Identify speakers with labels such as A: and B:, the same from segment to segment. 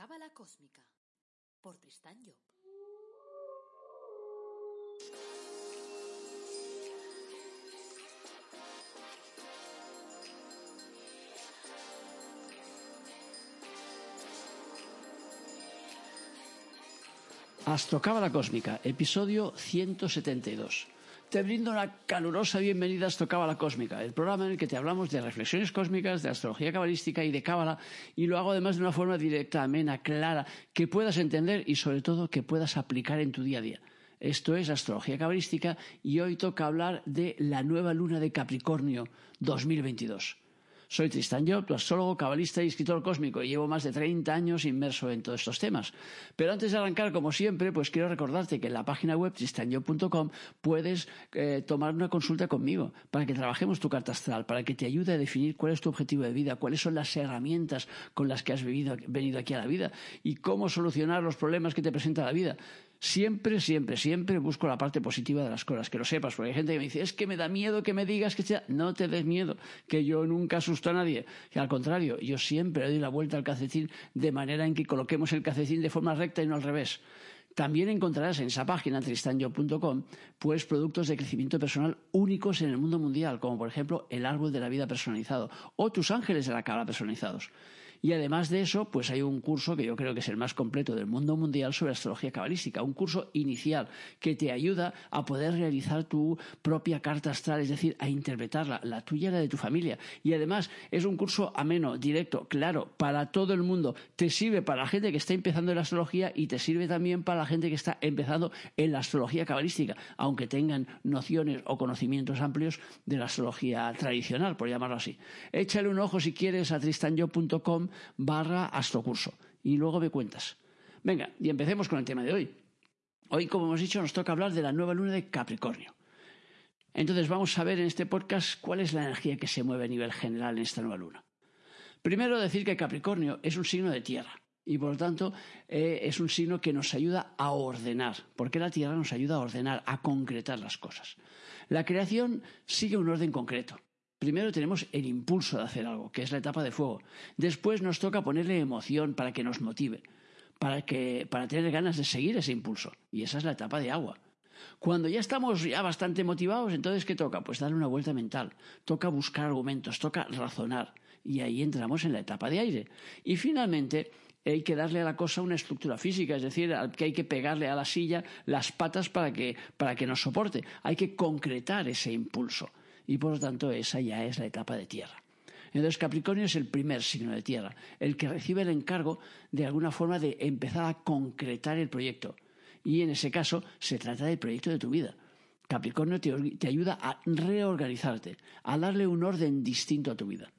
A: Cábala Cósmica por Tristán Job.
B: Astrocábala Cósmica, episodio 172. Te brindo una calurosa bienvenida a Astrocábala Cósmica, el programa en el que te hablamos de reflexiones cósmicas, de astrología cabalística y de cábala, y lo hago además de una forma directa, amena, clara, que puedas entender y sobre todo que puedas aplicar en tu día a día. Esto es astrología cabalística y hoy toca hablar de la nueva luna de Capricornio 2022. Soy Tristan Job, tu astrólogo, cabalista y escritor cósmico, y llevo más de 30 años inmerso en todos estos temas. Pero antes de arrancar, como siempre, pues quiero recordarte que en la página web tristanjob.com puedes eh, tomar una consulta conmigo para que trabajemos tu carta astral, para que te ayude a definir cuál es tu objetivo de vida, cuáles son las herramientas con las que has venido aquí a la vida y cómo solucionar los problemas que te presenta la vida. Siempre, siempre, siempre busco la parte positiva de las cosas, que lo sepas, porque hay gente que me dice, es que me da miedo que me digas que sea... No te des miedo, que yo nunca asusto a nadie. Que al contrario, yo siempre doy la vuelta al calcetín de manera en que coloquemos el calcetín de forma recta y no al revés. También encontrarás en esa página, tristanyo.com, pues productos de crecimiento personal únicos en el mundo mundial, como por ejemplo el árbol de la vida personalizado o tus ángeles de la cara personalizados. Y además de eso, pues hay un curso que yo creo que es el más completo del mundo mundial sobre astrología cabalística, un curso inicial que te ayuda a poder realizar tu propia carta astral, es decir, a interpretarla, la tuya y la de tu familia. Y además es un curso ameno, directo, claro, para todo el mundo. Te sirve para la gente que está empezando en la astrología y te sirve también para la gente que está empezando en la astrología cabalística, aunque tengan nociones o conocimientos amplios de la astrología tradicional, por llamarlo así. Échale un ojo si quieres a tristanyo.com barra astrocurso. Y luego me cuentas. Venga, y empecemos con el tema de hoy. Hoy, como hemos dicho, nos toca hablar de la nueva luna de Capricornio. Entonces vamos a ver en este podcast cuál es la energía que se mueve a nivel general en esta nueva luna. Primero decir que Capricornio es un signo de tierra y por lo tanto eh, es un signo que nos ayuda a ordenar, porque la tierra nos ayuda a ordenar, a concretar las cosas. La creación sigue un orden concreto. Primero tenemos el impulso de hacer algo, que es la etapa de fuego. Después nos toca ponerle emoción para que nos motive, para, que, para tener ganas de seguir ese impulso. Y esa es la etapa de agua. Cuando ya estamos ya bastante motivados, entonces ¿qué toca? Pues darle una vuelta mental. Toca buscar argumentos, toca razonar. Y ahí entramos en la etapa de aire. Y finalmente hay que darle a la cosa una estructura física, es decir, que hay que pegarle a la silla las patas para que, para que nos soporte. Hay que concretar ese impulso y por lo tanto esa ya es la etapa de tierra. Entonces Capricornio es el primer signo de tierra, el que recibe el encargo de alguna forma de empezar a concretar el proyecto. Y en ese caso se trata del proyecto de tu vida. Capricornio te, ayuda a reorganizarte, a darle un orden distinto a tu vida.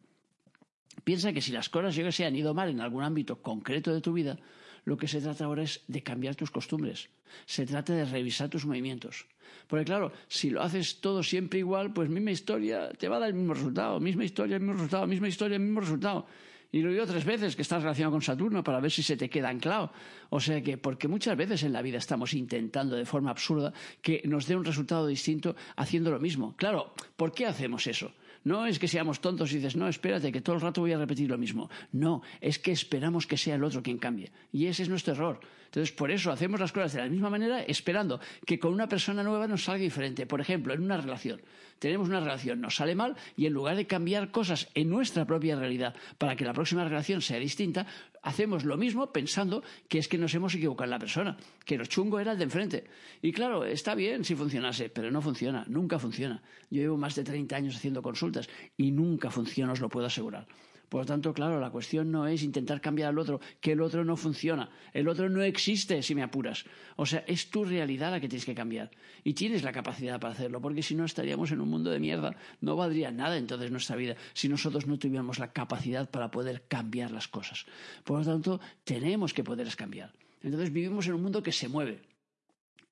B: Piensa que si las cosas yo que sé han ido mal en algún ámbito concreto de tu vida, lo que se trata ahora es de cambiar tus costumbres. Se trata de revisar tus movimientos. Porque claro, si lo haces todo siempre igual, pues misma historia te va a dar el mismo resultado. Misma historia, el mismo resultado. Misma historia, el mismo resultado. Y lo digo tres veces que estás relacionado con Saturno para ver si se te queda anclado. O sea que, porque muchas veces en la vida estamos intentando de forma absurda que nos dé un resultado distinto haciendo lo mismo. Claro, ¿por qué hacemos eso? No es que seamos tontos y dices, no, espérate, que todo el rato voy a repetir lo mismo. No, es que esperamos que sea el otro quien cambie. Y ese es nuestro error. Entonces, por eso hacemos las cosas de la misma manera, esperando que con una persona nueva nos salga diferente. Por ejemplo, en una relación. Tenemos una relación, nos sale mal y en lugar de cambiar cosas en nuestra propia realidad para que la próxima relación sea distinta, hacemos lo mismo pensando que es que nos hemos equivocado en la persona, que lo chungo era el de enfrente. Y claro, está bien si funcionase, pero no funciona, nunca funciona. Yo llevo más de 30 años haciendo consultas y nunca funciona, os lo puedo asegurar. Por lo tanto, claro, la cuestión no es intentar cambiar al otro, que el otro no funciona. El otro no existe si me apuras. O sea, es tu realidad la que tienes que cambiar. Y tienes la capacidad para hacerlo, porque si no estaríamos en un mundo de mierda. No valdría nada entonces nuestra vida si nosotros no tuviéramos la capacidad para poder cambiar las cosas. Por lo tanto, tenemos que poder cambiar. Entonces vivimos en un mundo que se mueve.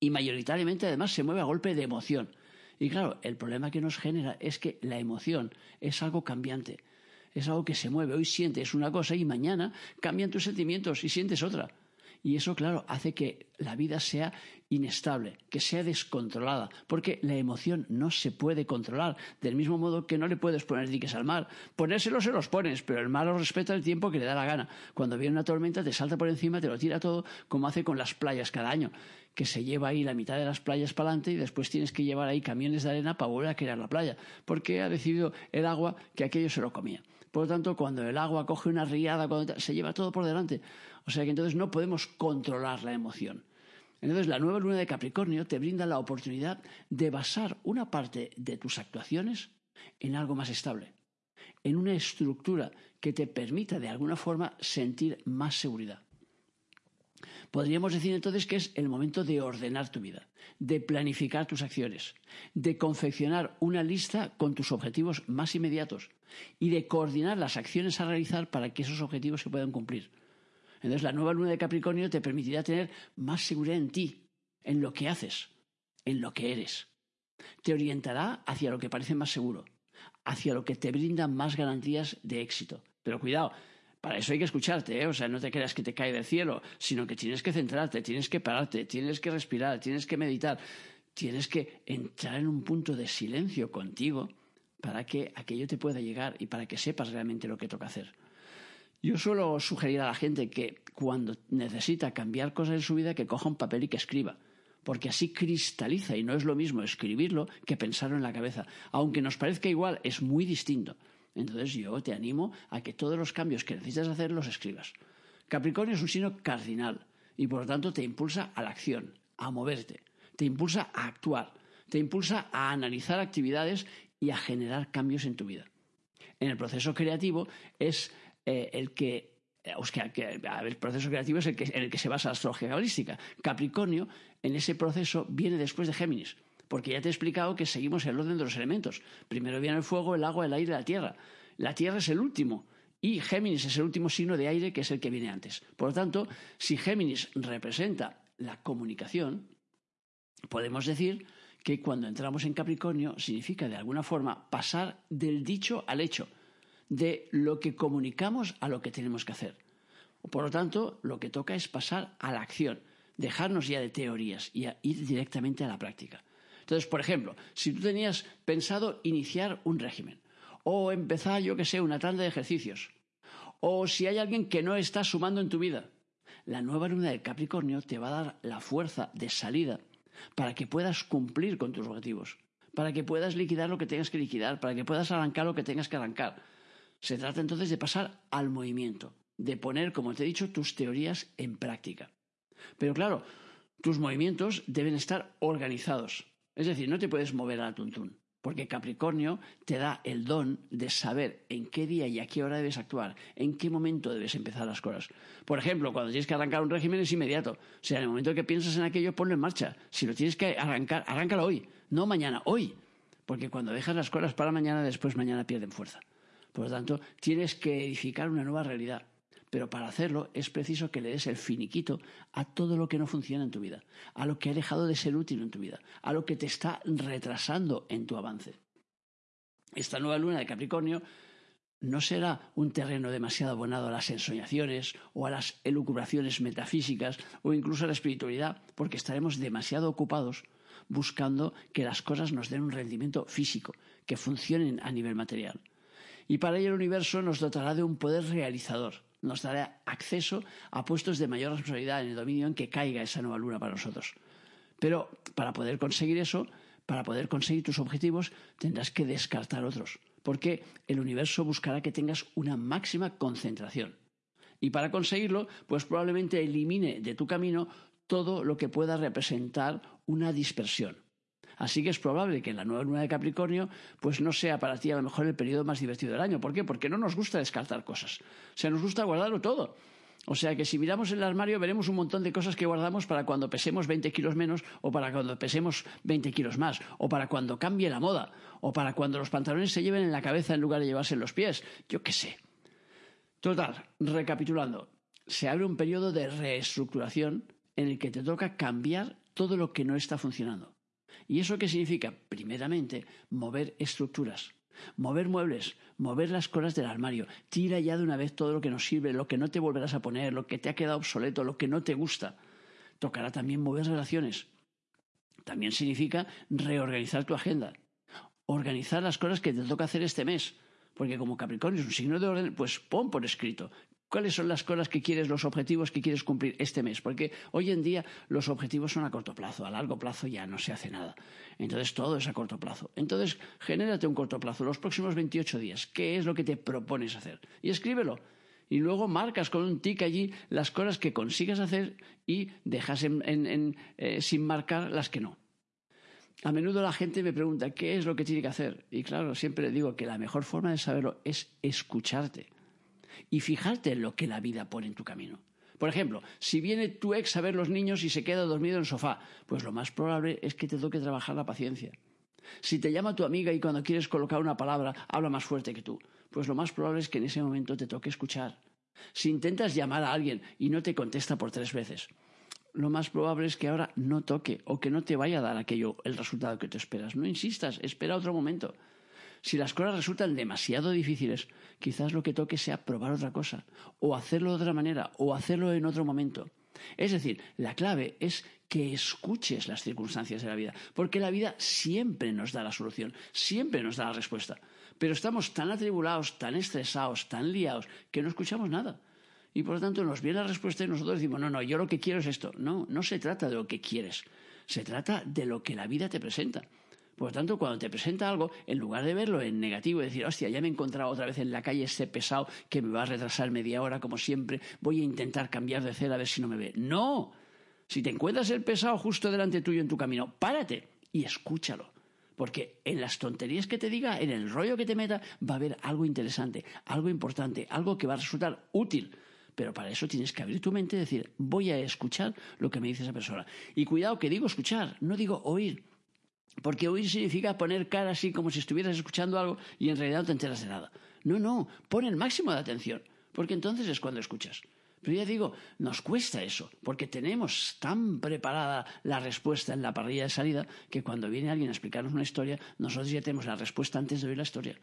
B: Y mayoritariamente además se mueve a golpe de emoción. Y claro, el problema que nos genera es que la emoción es algo cambiante, es algo que se mueve. Hoy sientes una cosa y mañana cambian tus sentimientos y sientes otra. Y eso, claro, hace que la vida sea inestable, que sea descontrolada, porque la emoción no se puede controlar, del mismo modo que no le puedes poner diques al mar. Ponérselos se los pones, pero el mar los respeta el tiempo que le da la gana. Cuando viene una tormenta te salta por encima, te lo tira todo, como hace con las playas cada año, que se lleva ahí la mitad de las playas para adelante y después tienes que llevar ahí camiones de arena para volver a crear la playa, porque ha decidido el agua que aquello se lo comía. Por lo tanto, cuando el agua coge una riada, se lleva todo por delante. O sea que entonces no podemos controlar la emoción. Entonces la nueva luna de Capricornio te brinda la oportunidad de basar una parte de tus actuaciones en algo más estable, en una estructura que te permita de alguna forma sentir más seguridad. Podríamos decir entonces que es el momento de ordenar tu vida, de planificar tus acciones, de confeccionar una lista con tus objetivos más inmediatos y de coordinar las acciones a realizar para que esos objetivos se puedan cumplir. Entonces la nueva luna de Capricornio te permitirá tener más seguridad en ti, en lo que haces, en lo que eres. Te orientará hacia lo que parece más seguro, hacia lo que te brinda más garantías de éxito. Pero cuidado, para eso hay que escucharte, ¿eh? o sea, no te creas que te cae del cielo, sino que tienes que centrarte, tienes que pararte, tienes que respirar, tienes que meditar, tienes que entrar en un punto de silencio contigo para que aquello te pueda llegar y para que sepas realmente lo que toca hacer. Yo suelo sugerir a la gente que cuando necesita cambiar cosas en su vida que coja un papel y que escriba, porque así cristaliza y no es lo mismo escribirlo que pensarlo en la cabeza. Aunque nos parezca igual, es muy distinto. Entonces yo te animo a que todos los cambios que necesitas hacer los escribas. Capricornio es un signo cardinal y por lo tanto te impulsa a la acción, a moverte, te impulsa a actuar, te impulsa a analizar actividades y a generar cambios en tu vida. En el proceso creativo es eh, el que eh, el proceso creativo es el que, en el que se basa la astrología cabalística. Capricornio, en ese proceso, viene después de Géminis, porque ya te he explicado que seguimos el orden de los elementos. Primero viene el fuego, el agua, el aire, la tierra. La tierra es el último, y Géminis es el último signo de aire que es el que viene antes. Por lo tanto, si Géminis representa la comunicación, podemos decir que cuando entramos en Capricornio significa de alguna forma pasar del dicho al hecho de lo que comunicamos a lo que tenemos que hacer. Por lo tanto, lo que toca es pasar a la acción, dejarnos ya de teorías y ir directamente a la práctica. Entonces, por ejemplo, si tú tenías pensado iniciar un régimen, o empezar, yo que sé, una tanda de ejercicios, o si hay alguien que no está sumando en tu vida, la nueva luna del Capricornio te va a dar la fuerza de salida para que puedas cumplir con tus objetivos, para que puedas liquidar lo que tengas que liquidar, para que puedas arrancar lo que tengas que arrancar, se trata entonces de pasar al movimiento, de poner, como te he dicho, tus teorías en práctica. Pero claro, tus movimientos deben estar organizados. Es decir, no te puedes mover a la tuntún, porque Capricornio te da el don de saber en qué día y a qué hora debes actuar, en qué momento debes empezar las cosas. Por ejemplo, cuando tienes que arrancar un régimen es inmediato. O sea, en el momento que piensas en aquello, ponlo en marcha. Si lo tienes que arrancar, arráncalo hoy, no mañana, hoy. Porque cuando dejas las cosas para mañana, después mañana pierden fuerza. Por lo tanto, tienes que edificar una nueva realidad. Pero para hacerlo es preciso que le des el finiquito a todo lo que no funciona en tu vida, a lo que ha dejado de ser útil en tu vida, a lo que te está retrasando en tu avance. Esta nueva luna de Capricornio no será un terreno demasiado abonado a las ensoñaciones o a las elucubraciones metafísicas o incluso a la espiritualidad, porque estaremos demasiado ocupados buscando que las cosas nos den un rendimiento físico, que funcionen a nivel material. Y para ello el universo nos dotará de un poder realizador, nos dará acceso a puestos de mayor responsabilidad en el dominio en que caiga esa nueva luna para nosotros. Pero para poder conseguir eso, para poder conseguir tus objetivos, tendrás que descartar otros, porque el universo buscará que tengas una máxima concentración. Y para conseguirlo, pues probablemente elimine de tu camino todo lo que pueda representar una dispersión. Así que es probable que la nueva luna de Capricornio pues no sea para ti a lo mejor el periodo más divertido del año. ¿Por qué? Porque no nos gusta descartar cosas. O sea, nos gusta guardarlo todo. O sea que si miramos el armario veremos un montón de cosas que guardamos para cuando pesemos 20 kilos menos o para cuando pesemos 20 kilos más o para cuando cambie la moda o para cuando los pantalones se lleven en la cabeza en lugar de llevarse en los pies. Yo qué sé. Total, recapitulando, se abre un periodo de reestructuración en el que te toca cambiar todo lo que no está funcionando. ¿Y eso qué significa? Primeramente, mover estructuras, Mover muebles, mover las cosas del armario. Tira ya de una vez todo lo que no sirve, lo que no te volverás a poner, lo que te ha quedado obsoleto, lo que no te gusta. Tocará también mover relaciones. También significa reorganizar tu agenda. Organizar las cosas que te toca hacer este mes. Porque como Capricornio es un signo de orden, pues pon por escrito cuáles son las cosas que quieres, los objetivos que quieres cumplir este mes. Porque hoy en día los objetivos son a corto plazo, a largo plazo ya no se hace nada. Entonces todo es a corto plazo. Entonces genérate un corto plazo, los próximos 28 días. ¿Qué es lo que te propones hacer? Y escríbelo. Y luego marcas con un tic allí las cosas que consigas hacer y dejas eh, sin marcar las que no. A menudo la gente me pregunta qué es lo que tiene que hacer. Y claro, siempre digo que la mejor forma de saberlo es escucharte y fijarte en lo que la vida pone en tu camino. Por ejemplo, si viene tu ex a ver los niños y se queda dormido en el sofá, pues lo más probable es que te toque trabajar la paciencia. Si te llama tu amiga y cuando quieres colocar una palabra habla más fuerte que tú, pues lo más probable es que en ese momento te toque escuchar. Si intentas llamar a alguien y no te contesta por tres veces, lo más probable es que ahora no toque o que no te vaya a dar aquello el resultado que te esperas. No insistas, espera otro momento. Si las cosas resultan demasiado difíciles, quizás lo que toque sea probar otra cosa, o hacerlo de otra manera, o hacerlo en otro momento. Es decir, la clave es que escuches las circunstancias de la vida, porque la vida siempre nos da la solución, siempre nos da la respuesta. Pero estamos tan atribulados, tan estresados, tan liados, que no escuchamos nada. Y por lo tanto nos viene la respuesta y nosotros decimos, no, no, yo lo que quiero es esto. No, no se trata de lo que quieres, se trata de lo que la vida te presenta. Por lo tanto, cuando te presenta algo, en lugar de verlo en negativo y decir, hostia, ya me he encontrado otra vez en la calle este pesado que me va a retrasar media hora como siempre, voy a intentar cambiar de cel a ver si no me ve. No. Si te encuentras el pesado justo delante tuyo en tu camino, párate y escúchalo. Porque en las tonterías que te diga, en el rollo que te meta, va a haber algo interesante, algo importante, algo que va a resultar útil. Pero para eso tienes que abrir tu mente y decir, voy a escuchar lo que me dice esa persona. Y cuidado que digo escuchar, no digo oír. Porque oír significa poner cara así como si estuvieras escuchando algo y en realidad no te enteras de nada. No, no, pon el máximo de atención, porque entonces es cuando escuchas. Pero ya digo, nos cuesta eso, porque tenemos tan preparada la respuesta en la parrilla de salida que cuando viene alguien a explicarnos una historia, nosotros ya tenemos la respuesta antes de oír la historia.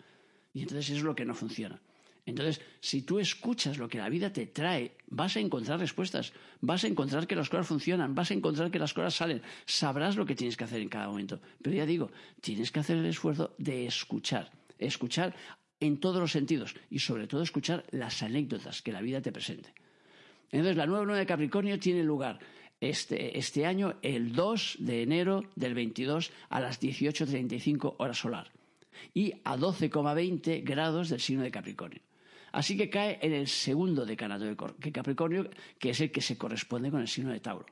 B: Y entonces eso es lo que no funciona. Entonces, si tú escuchas lo que la vida te trae, vas a encontrar respuestas, vas a encontrar que las cosas funcionan, vas a encontrar que las cosas salen, sabrás lo que tienes que hacer en cada momento. Pero ya digo, tienes que hacer el esfuerzo de escuchar, escuchar en todos los sentidos y sobre todo escuchar las anécdotas que la vida te presente. Entonces, la nueva luna de Capricornio tiene lugar este, este año el 2 de enero del 22 a las 18.35 horas solar y a 12,20 grados del signo de Capricornio. Así que cae en el segundo decanato de Capricornio, que es el que se corresponde con el signo de Tauro.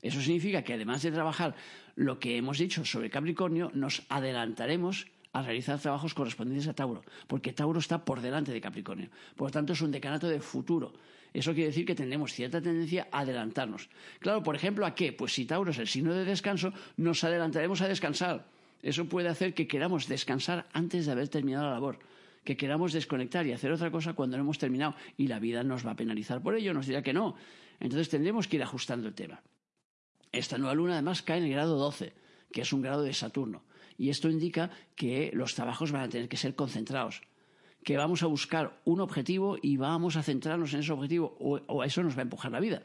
B: Eso significa que además de trabajar lo que hemos dicho sobre Capricornio, nos adelantaremos a realizar trabajos correspondientes a Tauro, porque Tauro está por delante de Capricornio. Por lo tanto, es un decanato de futuro. Eso quiere decir que tenemos cierta tendencia a adelantarnos. Claro, por ejemplo, ¿a qué? Pues si Tauro es el signo de descanso, nos adelantaremos a descansar. Eso puede hacer que queramos descansar antes de haber terminado la labor que queramos desconectar y hacer otra cosa cuando no hemos terminado y la vida nos va a penalizar por ello, nos dirá que no. Entonces tendremos que ir ajustando el tema. Esta nueva luna además cae en el grado 12, que es un grado de Saturno, y esto indica que los trabajos van a tener que ser concentrados, que vamos a buscar un objetivo y vamos a centrarnos en ese objetivo o, eso nos va a empujar la vida.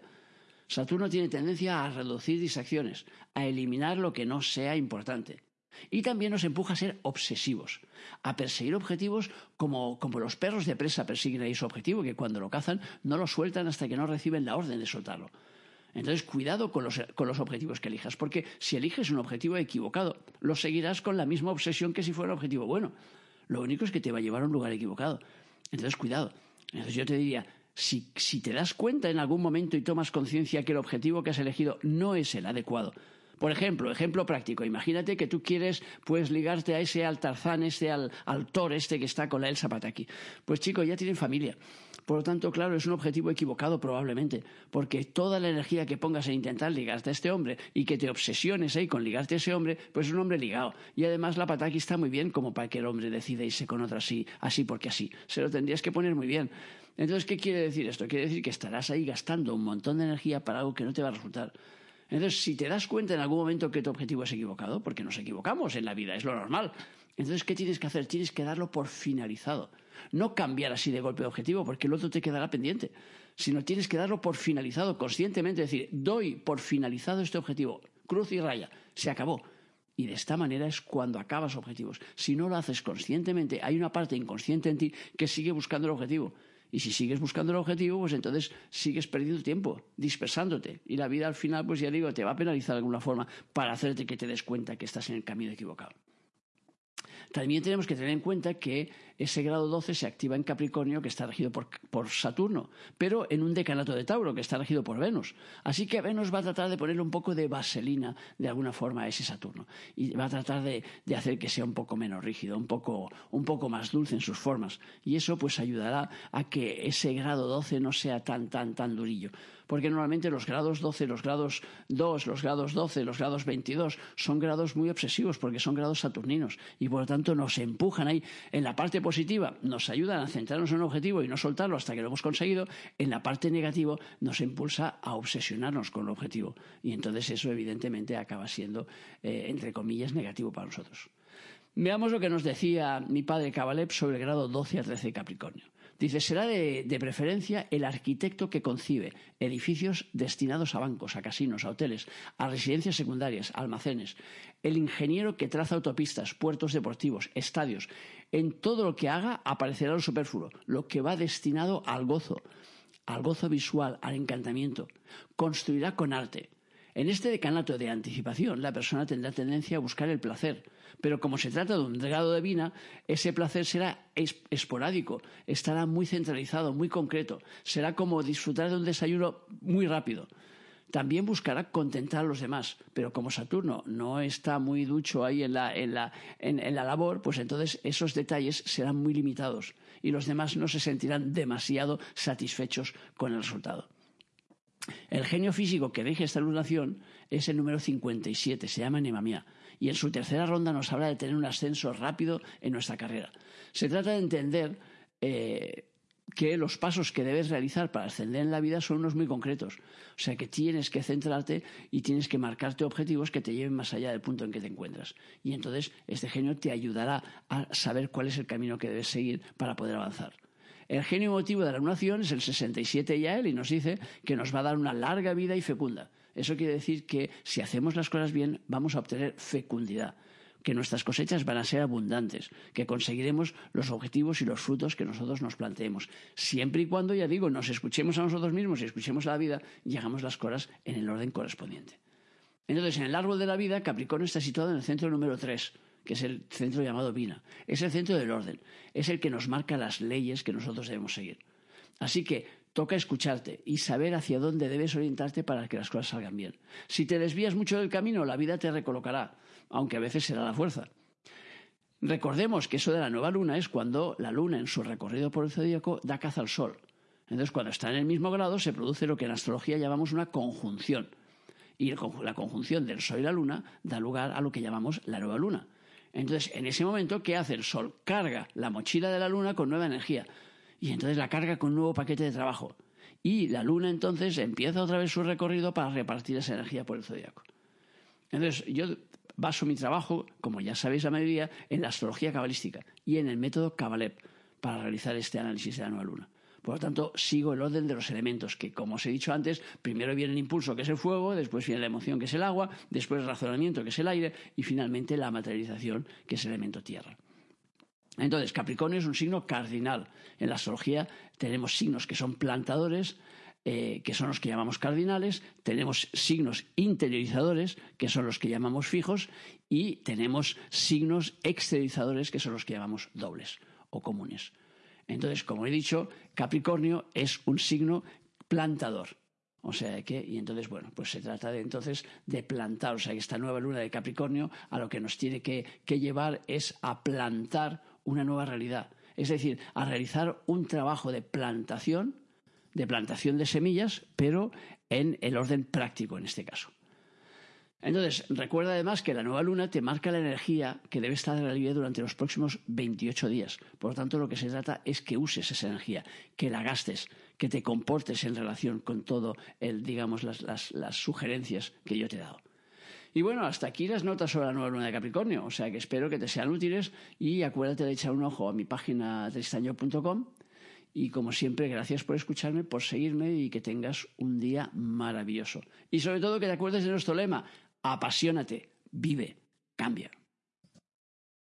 B: Saturno tiene tendencia a reducir distracciones, a eliminar lo que no sea importante. Y también nos empuja a ser obsesivos, a perseguir objetivos como, los perros de presa persiguen ahí su objetivo, que cuando lo cazan no lo sueltan hasta que no reciben la orden de soltarlo. Entonces, cuidado con los, con los, objetivos que elijas, porque si eliges un objetivo equivocado, lo seguirás con la misma obsesión que si fuera un objetivo bueno. Lo único es que te va a llevar a un lugar equivocado. Entonces, cuidado. Entonces, yo te diría, si, si te das cuenta en algún momento y tomas conciencia que el objetivo que has elegido no es el adecuado, por ejemplo, ejemplo práctico, imagínate que tú quieres pues ligarte a ese al Tarzán, este al, al Thor este que está con la Elsa Pataki. Pues chicos, ya tienen familia. Por lo tanto, claro, es un objetivo equivocado probablemente, porque toda la energía que pongas en intentar ligarte a este hombre y que te obsesiones ahí con ligarte a ese hombre, pues es un hombre ligado. Y además la Pataki está muy bien como para que el hombre decida irse con otra así, así porque así. Se lo tendrías que poner muy bien. Entonces, ¿qué quiere decir esto? Quiere decir que estarás ahí gastando un montón de energía para algo que no te va a resultar. Entonces, si te das cuenta en algún momento que tu objetivo es equivocado, porque nos equivocamos en la vida, es lo normal, Entonces, ¿qué tienes que hacer? Tienes que darlo por finalizado. No cambiar así de golpe de objetivo, porque el otro te quedará pendiente, sino tienes que darlo por finalizado conscientemente, decir, doy por finalizado este objetivo, cruz y raya, se acabó. Y de esta manera es cuando acabas objetivos. Si no lo haces conscientemente, hay una parte inconsciente en ti que sigue buscando el objetivo. Y si sigues buscando el objetivo, pues entonces sigues perdiendo tiempo, dispersándote. Y la vida al final, pues ya digo, te va a penalizar de alguna forma para hacerte que te des cuenta que estás en el camino equivocado. También tenemos que tener en cuenta que ese grado 12 se activa en Capricornio, que está regido por, Saturno, pero en un decanato de Tauro, que está regido por Venus. Así que Venus va a tratar de ponerle un poco de vaselina, de alguna forma, a ese Saturno. Y va a tratar de, hacer que sea un poco menos rígido, un poco, un poco más dulce en sus formas. Y eso pues ayudará a que ese grado 12 no sea tan, tan, tan durillo porque normalmente los grados 12, los grados 2, los grados 12, los grados 22 son grados muy obsesivos porque son grados saturninos y por lo tanto nos empujan ahí en la parte positiva, nos ayudan a centrarnos en un objetivo y no soltarlo hasta que lo hemos conseguido, en la parte negativa nos impulsa a obsesionarnos con el objetivo y entonces eso evidentemente acaba siendo, eh, entre comillas, negativo para nosotros. Veamos lo que nos decía mi padre Cabalep sobre el grado 12 a 13 de Capricornio. Dice, será de, preferencia el arquitecto que concibe edificios destinados a bancos, a casinos, a hoteles, a residencias secundarias, almacenes, el ingeniero que traza autopistas, puertos deportivos, estadios. En todo lo que haga aparecerá lo superfluo, lo que va destinado al gozo, al gozo visual, al encantamiento. Construirá con arte. En este decanato de anticipación, la persona tendrá tendencia a buscar el placer, pero como se trata de un grado de vina, ese placer será esporádico, estará muy centralizado, muy concreto, será como disfrutar de un desayuno muy rápido. También buscará contentar a los demás, pero como Saturno no está muy ducho ahí en la, en la labor, pues entonces esos detalles serán muy limitados y los demás no se sentirán demasiado satisfechos con el resultado. El genio físico que rige esta lunación es el número 57, se llama Nemamia, y en su tercera ronda nos habla de tener un ascenso rápido en nuestra carrera. Se trata de entender eh, que los pasos que debes realizar para ascender en la vida son unos muy concretos. O sea que tienes que centrarte y tienes que marcarte objetivos que te lleven más allá del punto en que te encuentras. Y entonces este genio te ayudará a saber cuál es el camino que debes seguir para poder avanzar. El genio motivo de la lunación es el 67 ya él y nos dice que nos va a dar una larga vida y fecunda. Eso quiere decir que si hacemos las cosas bien vamos a obtener fecundidad, que nuestras cosechas van a ser abundantes, que conseguiremos los objetivos y los frutos que nosotros nos planteemos. Siempre y cuando, ya digo, nos escuchemos a nosotros mismos y escuchemos a la vida y hagamos las cosas en el orden correspondiente. Entonces, en el árbol de la vida, Capricornio está situado en el centro número 3, que es el centro llamado Vina. Es el centro del orden, es el que nos marca las leyes que nosotros debemos seguir. Así que toca escucharte y saber hacia dónde debes orientarte para que las cosas salgan bien. Si te desvías mucho del camino, la vida te recolocará, aunque a veces será la fuerza. Recordemos que eso de la nueva luna es cuando la luna en su recorrido por el zodíaco da caza al sol. Entonces, cuando está en el mismo grado, se produce lo que en astrología llamamos una conjunción. Y la conjunción del Sol y la Luna da lugar a lo que llamamos la nueva Luna. Entonces, en ese momento, ¿qué hace el Sol? Carga la mochila de la Luna con nueva energía. Y entonces la carga con un nuevo paquete de trabajo. Y la Luna entonces empieza otra vez su recorrido para repartir esa energía por el zodiaco. Entonces, yo baso mi trabajo, como ya sabéis la mayoría, en la astrología cabalística y en el método Kabalep para realizar este análisis de la nueva luna. Por lo tanto, sigo el orden de los elementos, que como os he dicho antes, primero viene el impulso, que es el fuego, después viene la emoción, que es el agua, después el razonamiento, que es el aire, y finalmente la materialización, que es el elemento tierra. Entonces, Capricornio es un signo cardinal. En la astrología tenemos signos que son plantadores, eh, que son los que llamamos cardinales, tenemos signos interiorizadores, que son los que llamamos fijos, y tenemos signos exteriorizadores, que son los que llamamos dobles o comunes. Entonces, como he dicho, Capricornio es un signo plantador. O sea que, y entonces, bueno, pues se trata de entonces de plantar, o sea que esta nueva luna de Capricornio a lo que nos tiene que, que llevar es a plantar una nueva realidad. Es decir, a realizar un trabajo de plantación, de plantación de semillas, pero en el orden práctico en este caso. Entonces, recuerda además que la nueva luna te marca la energía que debe estar en la vida durante los próximos 28 días. Por lo tanto, lo que se trata es que uses esa energía, que la gastes, que te comportes en relación con todo el, digamos, las, las sugerencias que yo te he dado. Y bueno, hasta aquí las notas sobre la nueva luna de Capricornio, o sea que espero que te sean útiles y acuérdate de echar un ojo a mi página tristaño.com y como siempre, gracias por escucharme, por seguirme y que tengas un día maravilloso. Y sobre todo que te acuerdes de nuestro lema, apasionate, vive, cambia.